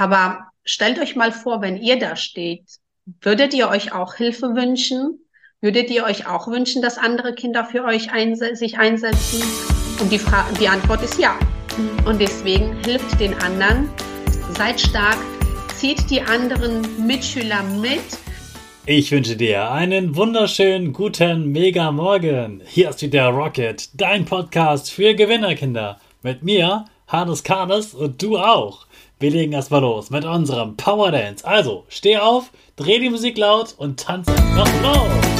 Aber stellt euch mal vor, wenn ihr da steht, würdet ihr euch auch Hilfe wünschen? Würdet ihr euch auch wünschen, dass andere Kinder für euch einse sich einsetzen? Und die, die Antwort ist ja. Und deswegen hilft den anderen, seid stark, zieht die anderen Mitschüler mit. Ich wünsche dir einen wunderschönen guten Mega Morgen. Hier ist wieder Rocket, dein Podcast für Gewinnerkinder. Mit mir, Hannes Karnes und du auch. Wir legen erstmal los mit unserem Power Dance. Also, steh auf, dreh die Musik laut und tanz einfach los.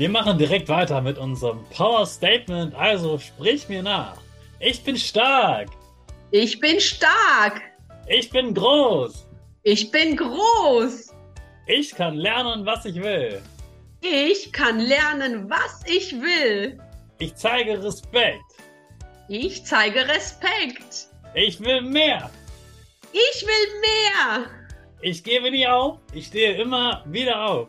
Wir machen direkt weiter mit unserem Power Statement. Also sprich mir nach. Ich bin stark. Ich bin stark. Ich bin groß. Ich bin groß. Ich kann lernen, was ich will. Ich kann lernen, was ich will. Ich zeige Respekt. Ich zeige Respekt. Ich will mehr. Ich will mehr. Ich gebe nie auf, ich stehe immer wieder auf.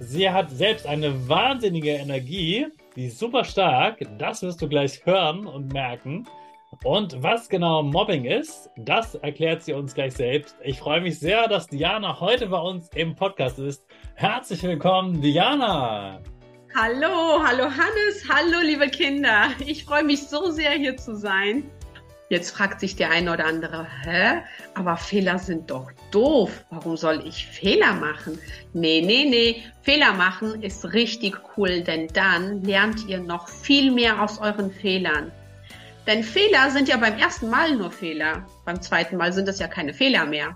Sie hat selbst eine wahnsinnige Energie, die ist super stark. Das wirst du gleich hören und merken. Und was genau Mobbing ist, das erklärt sie uns gleich selbst. Ich freue mich sehr, dass Diana heute bei uns im Podcast ist. Herzlich willkommen, Diana! Hallo, hallo Hannes, hallo liebe Kinder. Ich freue mich so sehr hier zu sein. Jetzt fragt sich der eine oder andere, hä? Aber Fehler sind doch doof. Warum soll ich Fehler machen? Nee, nee, nee. Fehler machen ist richtig cool, denn dann lernt ihr noch viel mehr aus euren Fehlern. Denn Fehler sind ja beim ersten Mal nur Fehler. Beim zweiten Mal sind es ja keine Fehler mehr.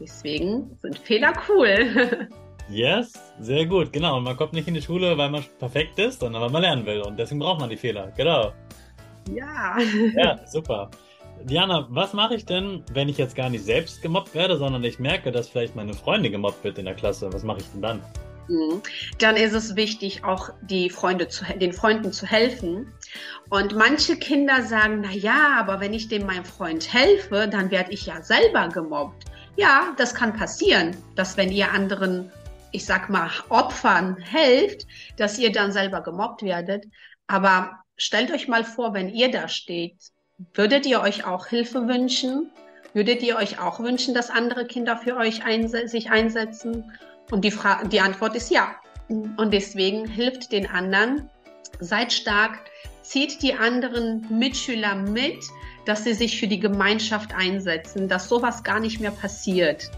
Deswegen sind Fehler cool. Yes, sehr gut, genau. Und man kommt nicht in die Schule, weil man perfekt ist, sondern weil man lernen will. Und deswegen braucht man die Fehler, genau. Ja. Ja, super. Diana, was mache ich denn, wenn ich jetzt gar nicht selbst gemobbt werde, sondern ich merke, dass vielleicht meine Freundin gemobbt wird in der Klasse? Was mache ich denn dann? Mhm. Dann ist es wichtig, auch die Freunde zu, den Freunden zu helfen. Und manche Kinder sagen, na ja, aber wenn ich dem meinem Freund helfe, dann werde ich ja selber gemobbt. Ja, das kann passieren, dass wenn ihr anderen, ich sag mal, Opfern helft, dass ihr dann selber gemobbt werdet. Aber stellt euch mal vor, wenn ihr da steht, würdet ihr euch auch Hilfe wünschen? Würdet ihr euch auch wünschen, dass andere Kinder für euch einse sich einsetzen? Und die, Fra die Antwort ist ja. Und deswegen hilft den anderen, seid stark, zieht die anderen Mitschüler mit, dass sie sich für die Gemeinschaft einsetzen, dass sowas gar nicht mehr passiert.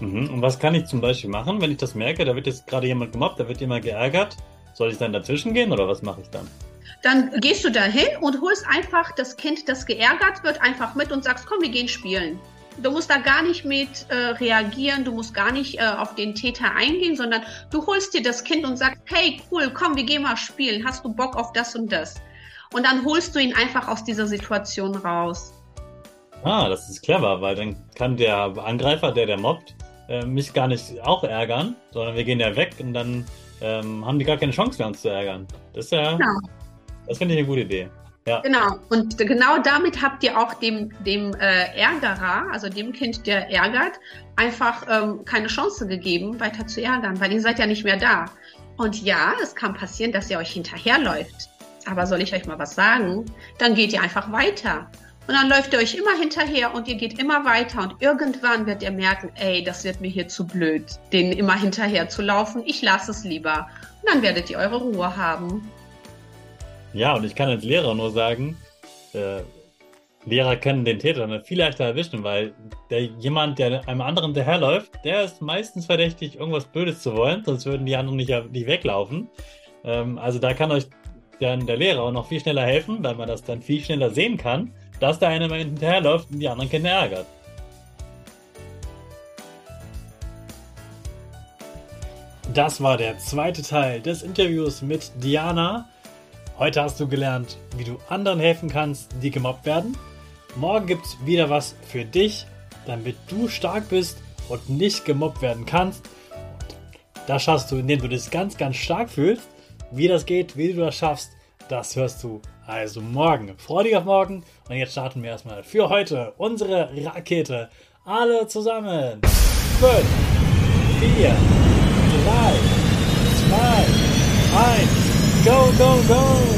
Mhm. Und was kann ich zum Beispiel machen, wenn ich das merke, da wird jetzt gerade jemand gemobbt, da wird jemand geärgert? Soll ich dann dazwischen gehen oder was mache ich dann? Dann gehst du da hin und holst einfach das Kind, das geärgert wird, einfach mit und sagst, komm, wir gehen spielen. Du musst da gar nicht mit äh, reagieren, du musst gar nicht äh, auf den Täter eingehen, sondern du holst dir das Kind und sagst, hey, cool, komm, wir gehen mal spielen. Hast du Bock auf das und das? Und dann holst du ihn einfach aus dieser Situation raus. Ah, das ist clever, weil dann kann der Angreifer, der der mobbt, äh, mich gar nicht auch ärgern, sondern wir gehen ja weg und dann ähm, haben die gar keine Chance mehr, uns zu ärgern. Das ist ja, genau. das finde ich eine gute Idee. Ja. Genau. Und genau damit habt ihr auch dem, dem äh, Ärgerer, also dem Kind, der ärgert, einfach ähm, keine Chance gegeben, weiter zu ärgern, weil ihr seid ja nicht mehr da. Und ja, es kann passieren, dass ihr euch hinterherläuft. Aber soll ich euch mal was sagen? Dann geht ihr einfach weiter. Und dann läuft ihr euch immer hinterher und ihr geht immer weiter und irgendwann wird ihr merken, ey, das wird mir hier zu blöd, denen immer hinterher zu laufen. Ich lasse es lieber. Und dann werdet ihr eure Ruhe haben. Ja, und ich kann als Lehrer nur sagen, äh, Lehrer können den Täter viel leichter erwischen, weil der jemand, der einem anderen daherläuft, der ist meistens verdächtig, irgendwas Blödes zu wollen, sonst würden die anderen nicht, nicht weglaufen. Ähm, also da kann euch dann der Lehrer noch viel schneller helfen, weil man das dann viel schneller sehen kann, dass der eine mal hinterherläuft und die anderen Kinder ärgert. Das war der zweite Teil des Interviews mit Diana. Heute hast du gelernt, wie du anderen helfen kannst, die gemobbt werden. Morgen gibt es wieder was für dich, damit du stark bist und nicht gemobbt werden kannst. Das schaffst du, indem du dich ganz, ganz stark fühlst. Wie das geht, wie du das schaffst, das hörst du also morgen. Freu dich auf morgen. Und jetzt starten wir erstmal für heute unsere Rakete. Alle zusammen. 5, 4, 3, 2, 1. Go, go, go!